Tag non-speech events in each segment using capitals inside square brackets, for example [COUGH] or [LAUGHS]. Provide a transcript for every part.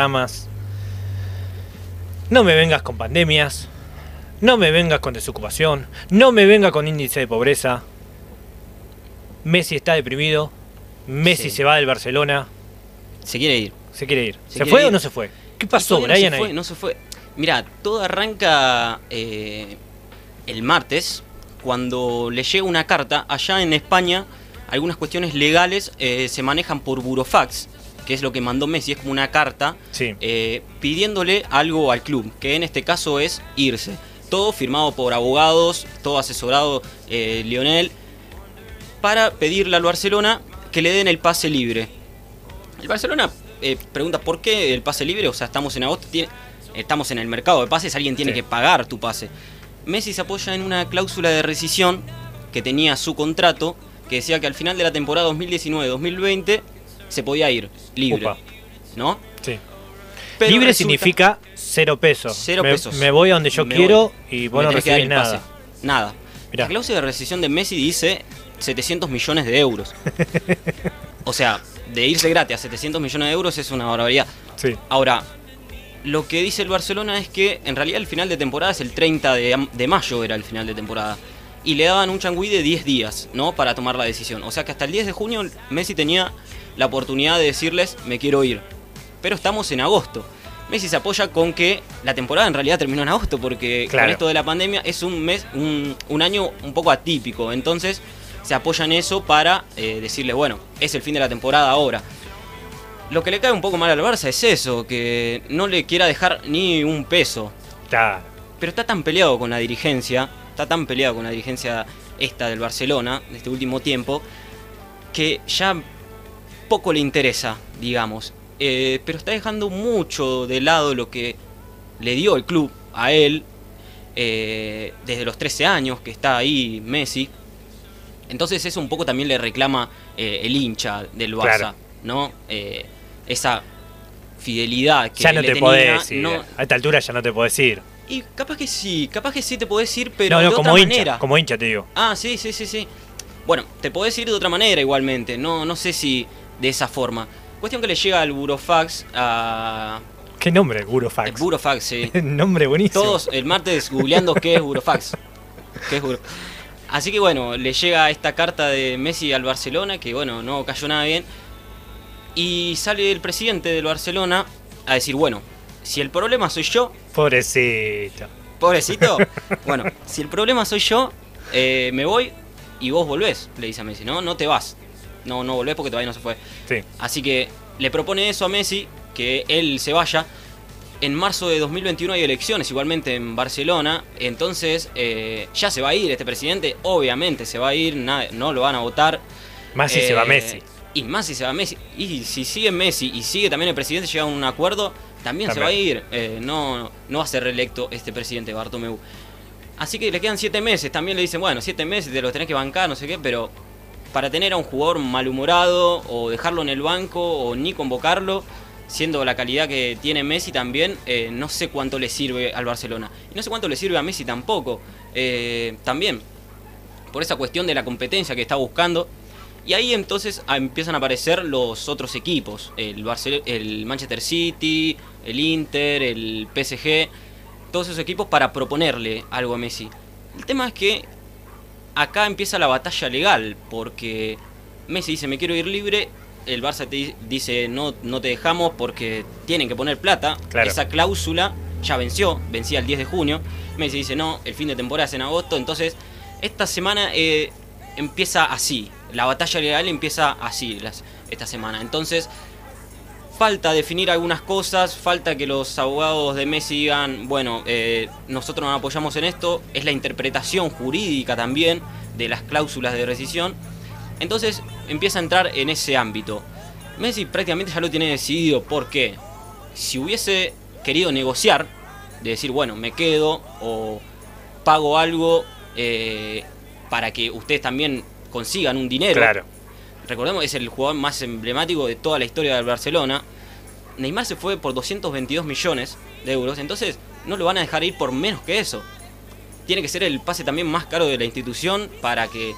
ramas. No me vengas con pandemias. No me vengas con desocupación. No me vengas con índice de pobreza. Messi está deprimido. Messi Sí. se va del Barcelona. Se quiere ir. Se quiere ir. Se ¿Se, quiere fue ir. o no se fue? ¿Qué pasó, Brian? No se fue, ahí? no se fue. Mira, todo arranca eh, el martes, cuando le llega una carta. Allá en España, algunas cuestiones legales eh, se manejan por burofax, que es lo que mandó Messi, es como una carta Sí. eh, pidiéndole algo al club, que en este caso es irse. Todo firmado por abogados, todo asesorado eh, Lionel, para pedirle al Barcelona que le den el pase libre. El Barcelona eh, pregunta por qué el pase libre, o sea, estamos en agosto, tiene- estamos en el mercado de pases, alguien tiene Sí. que pagar tu pase. Messi se apoya en una cláusula de rescisión que tenía su contrato, que decía que al final de la temporada 2019-2020 se podía ir libre. Upa. ¿No? Sí. Pero Libre resulta- significa cero pesos. Cero me, pesos. me voy a donde yo Me quiero voy. y vos Me no recibís nada. pase. Nada. Mirá. La cláusula de rescisión de Messi dice 700 millones de euros. [LAUGHS] o sea, de irse gratis a 700 millones de euros es una barbaridad. Sí. Ahora, lo que dice el Barcelona es que en realidad el final de temporada es el 30 de, de mayo, era el final de temporada. Y le daban un changüí de 10 días, ¿no? Para tomar la decisión. O sea que hasta el 10 de junio Messi tenía la oportunidad de decirles, me quiero ir. Pero estamos en agosto. Messi se apoya con que la temporada en realidad terminó en agosto, porque Claro. con esto de la pandemia es un mes, un, un año un poco atípico. Entonces se apoya en eso para eh, decirle, bueno, es el fin de la temporada ahora. Lo que le cae un poco mal al Barça es eso, que no le quiera dejar ni un peso. Está. Pero está tan peleado con la dirigencia, está tan peleado con la dirigencia esta del Barcelona, de este último tiempo, que ya poco le interesa, digamos. Eh, pero está dejando mucho de lado lo que le dio el club a él eh, desde los 13 años que está ahí Messi. Entonces eso un poco también le reclama eh, el hincha del Barça, Claro. ¿no? Esa fidelidad que Ya no le te tenía, podés ir. no- A esta altura ya no te podés ir. y capaz que sí, capaz que sí te podés ir, pero no, no, de como otra hincha. manera. Como hincha te digo. Ah, sí, sí, sí, sí. Bueno, te podés ir de otra manera igualmente. No, no sé si de esa forma. Cuestión que le llega al Burofax a. ¿Qué nombre? Burofax. El Burofax, sí. [LAUGHS] nombre buenísimo. Todos el martes googleando qué es Burofax. [LAUGHS] ¿Qué es Así que bueno, le llega esta carta de Messi al Barcelona, que bueno, no cayó nada bien. Y sale el presidente del Barcelona a decir, bueno, si el problema soy yo, Pobrecito. Pobrecito. [LAUGHS] bueno, si el problema soy yo, eh, me voy y vos volvés, le dice a Messi, ¿no? No te vas. No, no volvés porque todavía no se fue. Sí. Así que le propone eso a Messi, que él se vaya. En marzo de 2021 hay elecciones igualmente en Barcelona, entonces eh, ya se va a ir este presidente, obviamente se va a ir, na- no lo van a votar. Más si se va Eh, Messi. Y más si se va Messi. Y si sigue Messi y sigue también el presidente, llega a un acuerdo, también, se va a ir. Eh, no, no va a ser reelecto este presidente Bartomeu. Así que le quedan siete meses. También le dicen, bueno, siete meses te los tenés que bancar, no sé qué, pero para tener a un jugador malhumorado o dejarlo en el banco o ni convocarlo, siendo la calidad que tiene Messi también, eh, no sé cuánto le sirve al Barcelona. Y no sé cuánto le sirve a Messi tampoco. Eh, también, por esa cuestión de la competencia que está buscando. Y ahí entonces empiezan a aparecer los otros equipos, el, el Manchester City, el Inter, el PSG, todos esos equipos para proponerle algo a Messi. El tema es que acá empieza la batalla legal, porque Messi dice me quiero ir libre, el Barça te dice no, no te dejamos porque tienen que poner plata, Claro. esa cláusula ya venció, vencía el 10 de junio, Messi dice no, el fin de temporada es en agosto, entonces esta semana eh, empieza así, la batalla legal empieza así las- esta semana, entonces falta definir algunas cosas, falta que los abogados de Messi digan, bueno, eh, nosotros nos apoyamos en esto, es la interpretación jurídica también de las cláusulas de rescisión. Entonces empieza a entrar en ese ámbito. Messi prácticamente ya lo tiene decidido, ¿por qué? Si hubiese querido negociar, de decir, bueno, me quedo o pago algo eh, para que ustedes también consigan un dinero, Claro. Recordemos, es el jugador más emblemático de toda la historia del Barcelona. Neymar se fue por 222 millones de euros, entonces no lo van a dejar ir por menos que eso. Tiene que ser el pase también más caro de la institución para que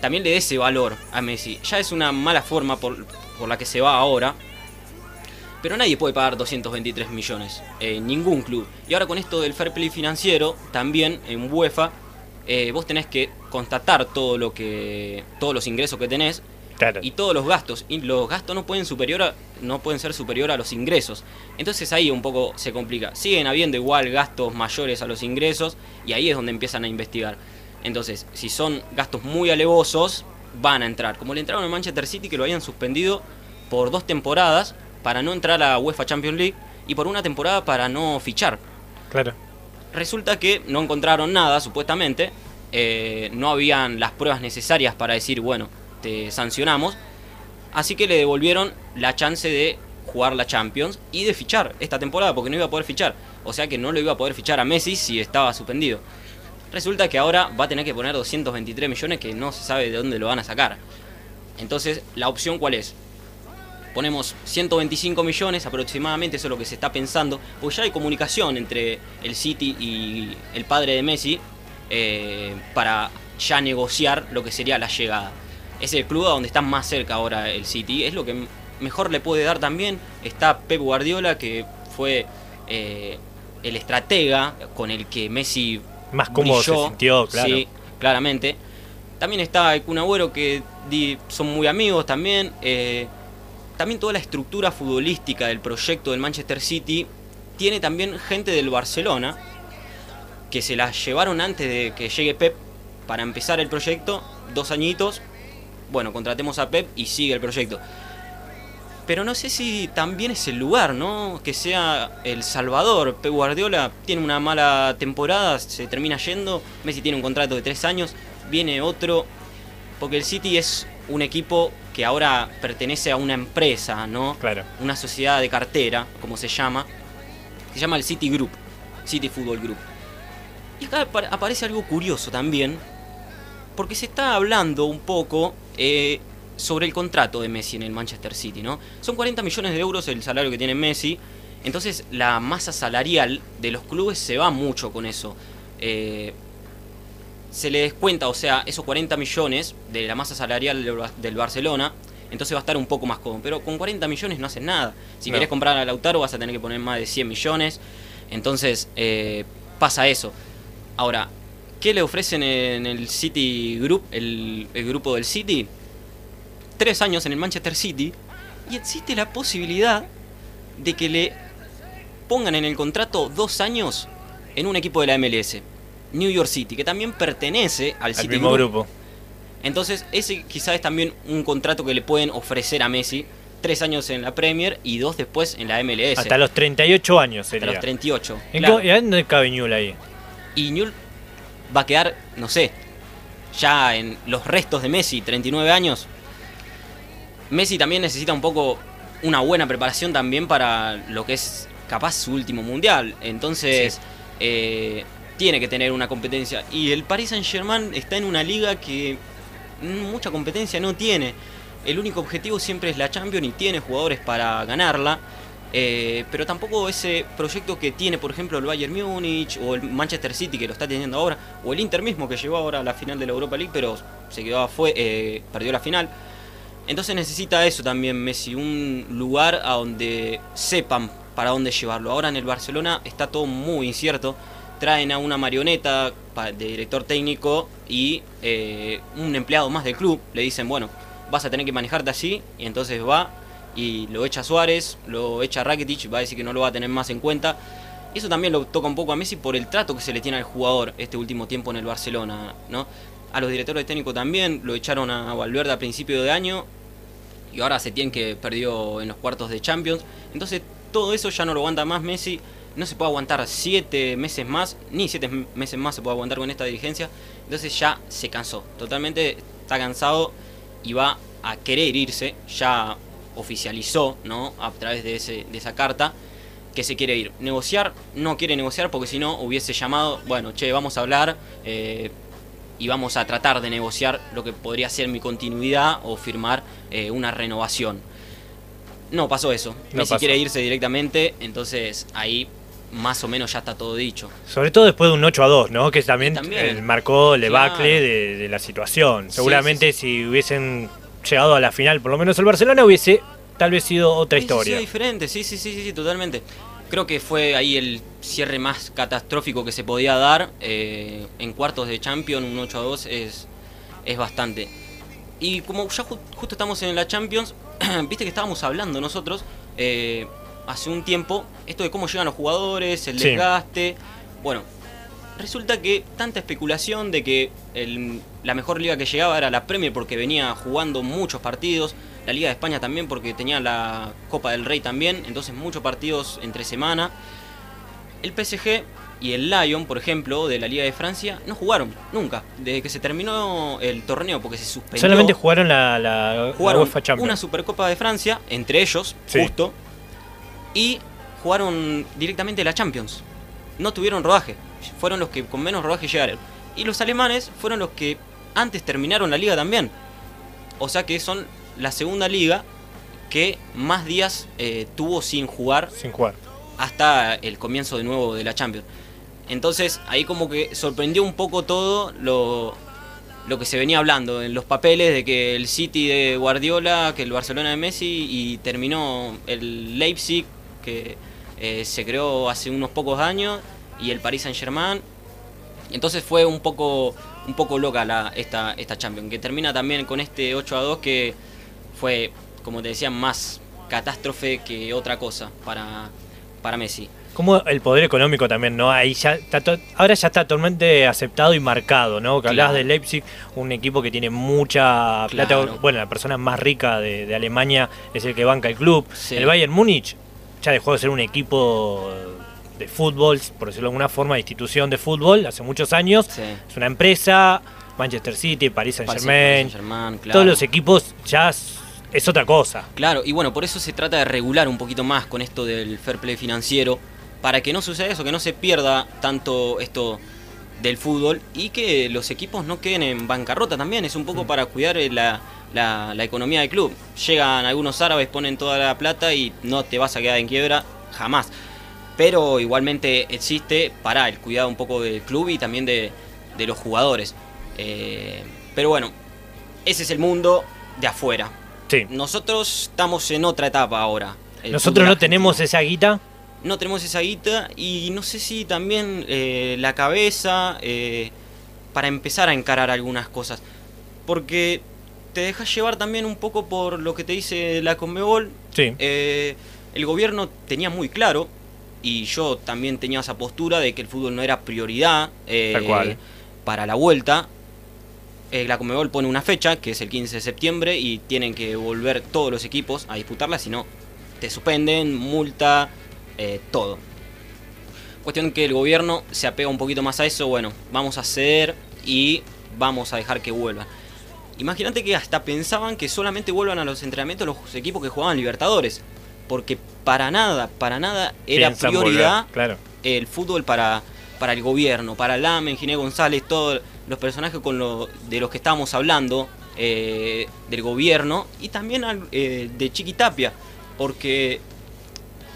también le dé ese valor a Messi. Ya es una mala forma por, por la que se va ahora. Pero nadie puede pagar 223 millones, eh, ningún club. Y ahora con esto del fair play financiero, también en UEFA, eh, vos tenés que constatar todo lo que, todos los ingresos que tenés Claro. y todos los gastos. Y los gastos no pueden, superior a- no pueden ser superior a los ingresos. Entonces ahí un poco se complica. Siguen habiendo igual gastos mayores a los ingresos y ahí es donde empiezan a investigar. Entonces, si son gastos muy alevosos, van a entrar. Como le entraron al Manchester City que lo habían suspendido por dos temporadas para no entrar a UEFA Champions League y por una temporada para no fichar. Claro. Resulta que no encontraron nada, supuestamente. eh, no habían las pruebas necesarias para decir, bueno, te sancionamos. Así que le devolvieron la chance de jugar la Champions y de fichar esta temporada, porque no iba a poder fichar. O sea que no lo iba a poder fichar a Messi si estaba suspendido. Resulta que ahora va a tener que poner 223 millones que no se sabe de dónde lo van a sacar. Entonces, ¿la opción cuál es? Ponemos 125 millones aproximadamente, eso es lo que se está pensando, porque ya hay comunicación entre el City y el padre de Messi eh, para ya negociar lo que sería la llegada. Es el club a donde está más cerca ahora el City, es lo que mejor le puede dar también. Está Pep Guardiola, que fue eh, el estratega con el que Messi Más cómodo se sintió, claro. Sí, claramente. También está el Kun Agüero, que son muy amigos también. eh, también toda la estructura futbolística del proyecto del Manchester City tiene también gente del Barcelona que se la llevaron antes de que llegue Pep para empezar el proyecto, dos añitos. Bueno, contratemos a Pep y sigue el proyecto. Pero no sé si también es el lugar, ¿no? Que sea El Salvador. Pep Guardiola tiene una mala temporada, se termina yendo. Messi tiene un contrato de tres años, viene otro. Porque el City es un equipo que ahora pertenece a una empresa, ¿no? Claro. Una sociedad de cartera, como se llama. Se llama el City Group, City Football Group. Y acá apa- aparece algo curioso también, porque se está hablando un poco eh, sobre el contrato de Messi en el Manchester City, ¿no? Son 40 millones de euros el salario que tiene Messi, entonces la masa salarial de los clubes se va mucho con eso. Eh, se le descuenta, o sea, esos 40 millones de la masa salarial del Bar- del Barcelona, entonces va a estar un poco más cómodo. Pero con 40 millones no haces nada. Si No. querés comprar a Lautaro vas a tener que poner más de 100 millones. Entonces eh, pasa eso. Ahora, ¿qué le ofrecen en el City Group, el, el grupo del City? Tres años en el Manchester City y existe la posibilidad de que le pongan en el contrato dos años en un equipo de la MLS. New York City, que también pertenece al Al City mismo Group. grupo. Entonces, ese quizás es también un contrato que le pueden ofrecer a Messi. Tres años en la Premier y dos después en la MLS. Hasta los 38 años Hasta los 38. ¿En claro. co- ¿y a dónde cabe Newell ahí? Y Newell va a quedar, no sé, ya en los restos de Messi, 39 años. Messi también necesita un poco una buena preparación también para lo que es capaz su último mundial. Entonces, Sí. eh, tiene que tener una competencia. Y el Paris Saint Germain está en una liga que mucha competencia no tiene. El único objetivo siempre es la Champions y tiene jugadores para ganarla. Eh, pero tampoco ese proyecto que tiene, por ejemplo, el Bayern Múnich o el Manchester City que lo está teniendo ahora, o el Inter mismo que llegó ahora a la final de la Europa League, pero se quedó fue eh, perdió la final. Entonces necesita eso también Messi, un lugar a donde sepan para dónde llevarlo. Ahora en el Barcelona está todo muy incierto. Traen a una marioneta de director técnico y eh, un empleado más del club. Le dicen, bueno, vas a tener que manejarte así. Y entonces va y lo echa Suárez, lo echa Rakitic, va a decir que no lo va a tener más en cuenta. Eso también lo toca un poco a Messi por el trato que se le tiene al jugador este último tiempo en el Barcelona, ¿no? A los directores técnicos también lo echaron a Valverde a principio de año y ahora Setién que perdió en los cuartos de Champions. Entonces todo eso ya no lo aguanta más Messi. No se puede aguantar siete meses más, ni siete meses más se puede aguantar con esta dirigencia. Entonces ya se cansó, totalmente está cansado y va a querer irse. Ya oficializó, ¿no? A través de, ese, de esa carta que se quiere ir. Negociar, no quiere negociar porque si no hubiese llamado, bueno, che, vamos a hablar eh, y vamos a tratar de negociar lo que podría ser mi continuidad o firmar eh, una renovación. No pasó eso. No Messi pasó. quiere irse directamente, entonces ahí más o menos ya está todo dicho. Sobre todo después de un 8 a 2, ¿no? Que también, También. eh, marcó el debacle Claro. de, de la situación. Sí, Seguramente si hubiesen llegado a la final, por lo menos el Barcelona hubiese tal vez sido otra historia. diferente, sí, sí, sí, sí, sí, totalmente. Creo que fue ahí el cierre más catastrófico que se podía dar. eh, en cuartos de Champions, un 8 a 2 es, es bastante. Y como ya ju- justo estamos en la Champions, [CLEARS THROAT] viste que estábamos hablando nosotros eh, hace un tiempo, esto de cómo llegan los jugadores, el Sí. desgaste. Bueno, resulta que tanta especulación de que el- la mejor liga que llegaba era la Premier porque venía jugando muchos partidos, la Liga de España también porque tenía la Copa del Rey también, entonces muchos partidos entre semana. El PSG y el Lyon, por ejemplo, de la Liga de Francia, no jugaron nunca, desde que se terminó el torneo porque se suspendió. Solamente jugaron la, la, la jugaron UEFA Champions. una Supercopa de Francia, entre ellos, Sí. justo, y jugaron directamente la Champions. No tuvieron rodaje, fueron los que con menos rodaje llegaron. Y los alemanes fueron los que antes terminaron la liga también. O sea que son la segunda liga que más días eh, tuvo sin jugar Sin jugar. hasta el comienzo de nuevo de la Champions. Entonces ahí como que sorprendió un poco todo lo, lo que se venía hablando en los papeles de que el City de Guardiola, que el Barcelona de Messi y terminó el Leipzig que eh, se creó hace unos pocos años y el Paris Saint Germain. Entonces fue un poco un poco loca la, esta, esta Champions, que termina también con este 8 a 2 que fue, como te decía, más catástrofe que otra cosa para, para Messi. Como el poder económico también, ¿no? Ahí ya está to- ahora ya está totalmente aceptado y marcado, ¿no? Que hablabas Claro. de Leipzig, un equipo que tiene mucha plata. Claro. Bueno, la persona más rica de, de Alemania es el que banca el club. Sí. El Bayern Múnich ya dejó de ser un equipo de fútbol, por decirlo de alguna forma, de institución de fútbol hace muchos años. Sí. Es una empresa, Manchester City, Paris Saint Paris Germain, claro. todos los equipos ya es, otra cosa. Claro, y bueno, por eso se trata de regular un poquito más con esto del fair play financiero, para que no suceda eso, que no se pierda tanto esto del fútbol y que los equipos no queden en bancarrota también, es un poco para cuidar eh, la, la- la economía del club. Llegan algunos árabes, ponen toda la plata y no te vas a quedar en quiebra jamás. Pero igualmente existe para el cuidado un poco del club y también de, de los jugadores. Eh, pero bueno, ese es el mundo de afuera. Sí. Nosotros estamos en otra etapa ahora. Nosotros no tenemos esa guita. No tenemos esa guita y no sé si también eh, la cabeza eh, para empezar a encarar algunas cosas. Porque te dejas llevar también un poco por lo que te dice la Conmebol. Sí. El gobierno tenía muy claro, y yo también tenía esa postura de que el fútbol no era prioridad eh, cual. para la vuelta. Eh, la Conmebol pone una fecha, que es el 15 de septiembre, y tienen que volver todos los equipos a disputarla, si no, te suspenden, multa, eh, todo. Cuestión que el gobierno se apega un poquito más a eso, bueno, vamos a ceder y vamos a dejar que vuelvan. Imagínate que hasta pensaban que solamente vuelvan a los entrenamientos los equipos que jugaban Libertadores. Porque para nada, para nada era Piensan prioridad volver, Claro. el fútbol para, para el gobierno, para Lamen, Ginés González, todos los personajes con lo, de los que estábamos hablando, eh, del gobierno, y también al- eh, de Chiquitapia, porque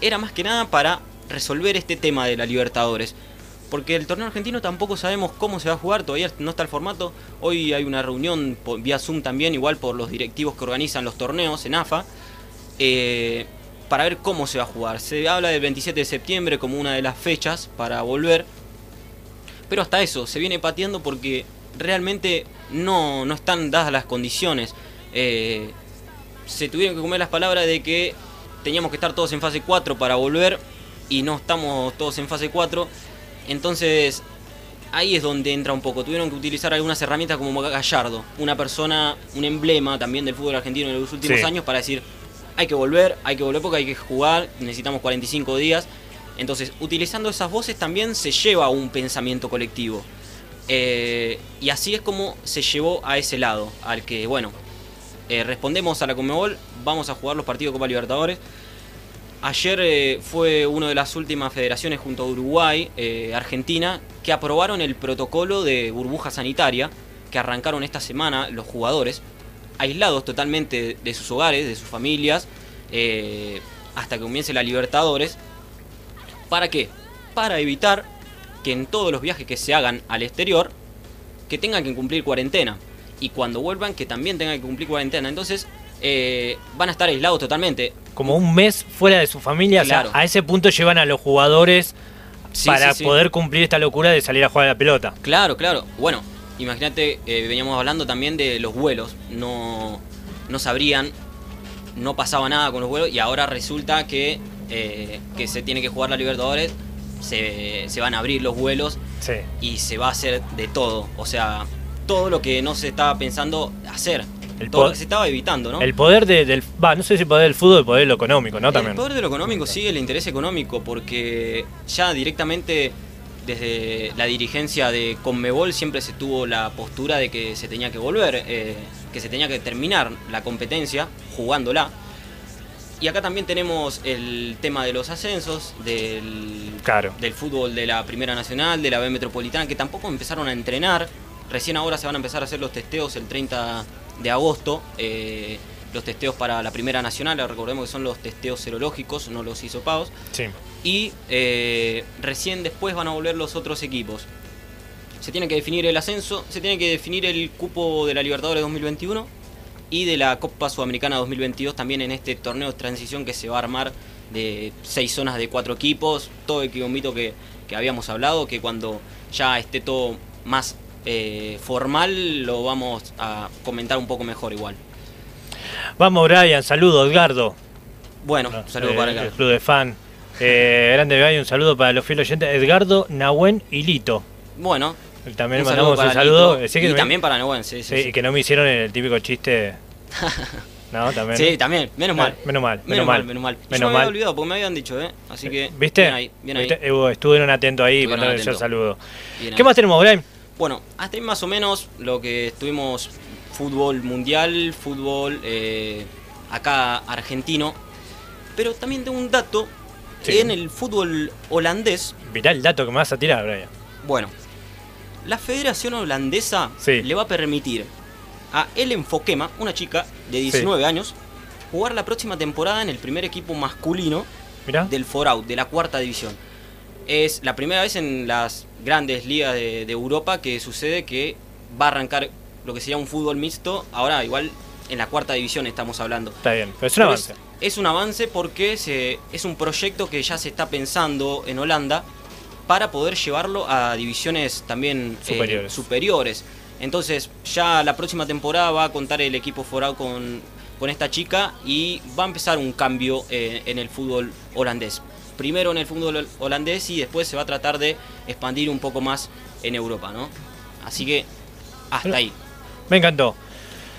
era más que nada para resolver este tema de la Libertadores. Porque el torneo argentino tampoco sabemos cómo se va a jugar, todavía no está el formato. Hoy hay una reunión por- vía Zoom también, igual por los directivos que organizan los torneos en AFA, eh, para ver cómo se va a jugar. Se habla del 27 de septiembre como una de las fechas para volver. Pero hasta eso, se viene pateando porque realmente no, no están dadas las condiciones. Eh, se tuvieron que comer las palabras de que teníamos que estar todos en fase 4 para volver y no estamos todos en fase 4. Entonces ahí es donde entra un poco. Tuvieron que utilizar algunas herramientas como Gallardo, una persona, un emblema también del fútbol argentino en los últimos Sí. años para decir hay que volver, hay que volver porque hay que jugar, necesitamos 45 días. Entonces, utilizando esas voces también se lleva a un pensamiento colectivo. Eh, y así es como se llevó a ese lado, al que, bueno, eh, respondemos a la Conmebol, vamos a jugar los partidos de Copa Libertadores. Ayer eh, fue una de las últimas federaciones junto a Uruguay, Argentina, que aprobaron el protocolo de burbuja sanitaria que arrancaron esta semana los jugadores, aislados totalmente de sus hogares, de sus familias, eh, hasta que comience la Libertadores. ¿Para qué? Para evitar que en todos los viajes que se hagan al exterior, que tengan que cumplir cuarentena. Y cuando vuelvan, que también tengan que cumplir cuarentena. Entonces, eh, van a estar aislados totalmente. Como un mes fuera de su familia, o sea, Claro. a ese punto llevan a los jugadores Sí, para sí, sí. poder cumplir esta locura de salir a jugar a la pelota. Claro, claro. Bueno, imagínate, eh, veníamos hablando también de los vuelos. No, no sabrían, no pasaba nada con los vuelos y ahora resulta que, eh, que se tiene que jugar la Libertadores, se, se van a abrir los vuelos Sí. y se va a hacer de todo. O sea, todo lo que no se estaba pensando hacer. El todo po- lo que se estaba evitando, ¿no? El poder de- del. Va, no sé si el poder del fútbol, el poder de lo económico, ¿no? También. El poder de lo económico sigue el interés económico porque ya directamente desde la dirigencia de Conmebol siempre se tuvo la postura de que se tenía que volver, eh, que se tenía que terminar la competencia jugándola. Y acá también tenemos el tema de los ascensos, del, Claro. del fútbol de la Primera Nacional, de la B Metropolitana, que tampoco empezaron a entrenar. Recién ahora se van a empezar a hacer los testeos el 30 de agosto. eh, los testeos para la Primera Nacional, recordemos que son los testeos serológicos, no los hisopados. Sí. Y eh, recién después van a volver los otros equipos. Se tiene que definir el ascenso, se tiene que definir el cupo de la Libertadores 2021 y de la Copa Sudamericana 2022 también en este torneo de transición que se va a armar de seis zonas de cuatro equipos, todo el quilombito que, que habíamos hablado, que cuando ya esté todo más eh, formal lo vamos a comentar un poco mejor igual. Vamos, Brian, saludos, Edgardo. Bueno, No, saludo eh, para El club de fan. Eh, grande Brian, un saludo para los fieles oyentes. Edgardo, Nahuen y Lito. Bueno, También un mandamos saludo un para saludo. Lito. Decía que y me- también para Nehuen, sí, sí, sí, sí. que no me hicieron el típico chiste. [LAUGHS] No, también. Sí, también, menos mal. Menos mal, Menos, menos mal, menos mal. Yo Menos me había olvidado porque me habían dicho, ¿eh? Así que. ¿Viste? Bien ahí, bien ahí. ¿Viste? Eh, estuvieron atentos ahí Estuvieron mandando el saludo. bien ¿Qué ahí. más tenemos, Brian? Bueno, hasta ahí más o menos lo que estuvimos fútbol mundial, fútbol eh, acá argentino. Pero también tengo un dato Sí. en el fútbol holandés. Mirá el dato que me vas a tirar, Brian. Bueno, la Federación Holandesa Sí. le va a permitir a Ellen Fokema, una chica de 19 años, jugar la próxima temporada en el primer equipo masculino Mirá. del Foraut, de la cuarta división. Es la primera vez en las grandes ligas de, de Europa que sucede que va a arrancar lo que sería un fútbol mixto. Ahora, igual en la cuarta división estamos hablando. Está bien, pero es un avance. Es, un avance porque se, es un proyecto que ya se está pensando en Holanda para poder llevarlo a divisiones también eh, Superiores. superiores. Entonces, ya la próxima temporada va a contar el equipo Forao con, con esta chica y va a empezar un cambio eh, en el fútbol holandés. Primero en el fútbol holandés y después se va a tratar de expandir un poco más en Europa, ¿no? Así que hasta ahí. Me encantó.